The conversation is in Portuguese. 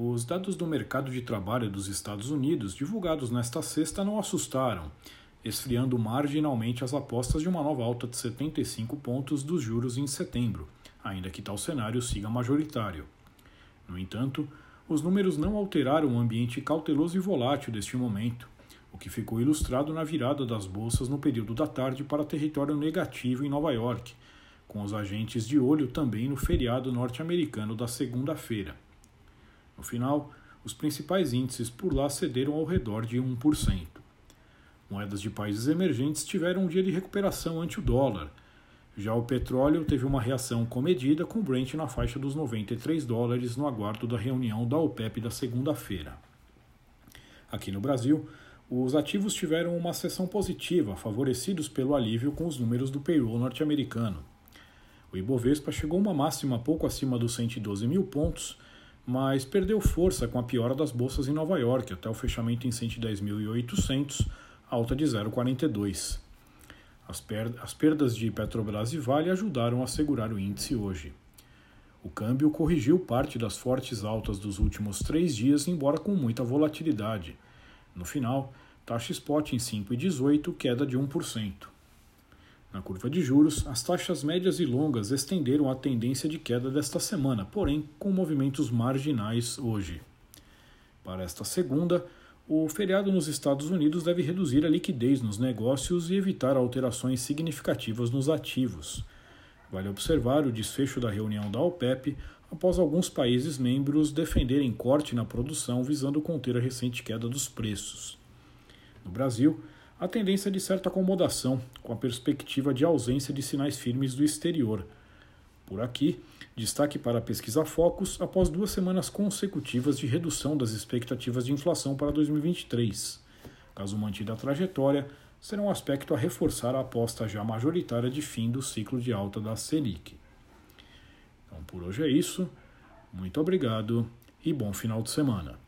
Os dados do mercado de trabalho dos Estados Unidos, divulgados nesta sexta, não assustaram, esfriando marginalmente as apostas de uma nova alta de 75 pontos dos juros em setembro, ainda que tal cenário siga majoritário. No entanto, os números não alteraram o ambiente cauteloso e volátil deste momento, o que ficou ilustrado na virada das bolsas no período da tarde para território negativo em Nova York, com os agentes de olho também no feriado norte-americano da segunda-feira. No final, os principais índices por lá cederam ao redor de 1%. Moedas de países emergentes tiveram um dia de recuperação ante o dólar. Já o petróleo teve uma reação comedida, com o Brent na faixa dos 93 dólares no aguardo da reunião da OPEP da segunda-feira. Aqui no Brasil, os ativos tiveram uma sessão positiva, favorecidos pelo alívio com os números do payroll norte-americano. O Ibovespa chegou a uma máxima pouco acima dos 112 mil pontos, mas perdeu força com a piora das bolsas em Nova York, até o fechamento em 110.800, alta de 0,42. As, as perdas de Petrobras e Vale ajudaram a segurar o índice hoje. O câmbio corrigiu parte das fortes altas dos últimos três dias, embora com muita volatilidade. No final, taxa spot em 5,18, queda de 1%. Na curva de juros, as taxas médias e longas estenderam a tendência de queda desta semana, porém com movimentos marginais hoje. Para esta segunda, o feriado nos Estados Unidos deve reduzir a liquidez nos negócios e evitar alterações significativas nos ativos. Vale observar o desfecho da reunião da OPEP após alguns países membros defenderem corte na produção visando conter a recente queda dos preços. No Brasil, a tendência é de certa acomodação, com a perspectiva de ausência de sinais firmes do exterior. Por aqui, destaque para a pesquisa Focus após duas semanas consecutivas de redução das expectativas de inflação para 2023. Caso mantida a trajetória, será um aspecto a reforçar a aposta já majoritária de fim do ciclo de alta da Selic. Então, por hoje é isso. Muito obrigado e bom final de semana.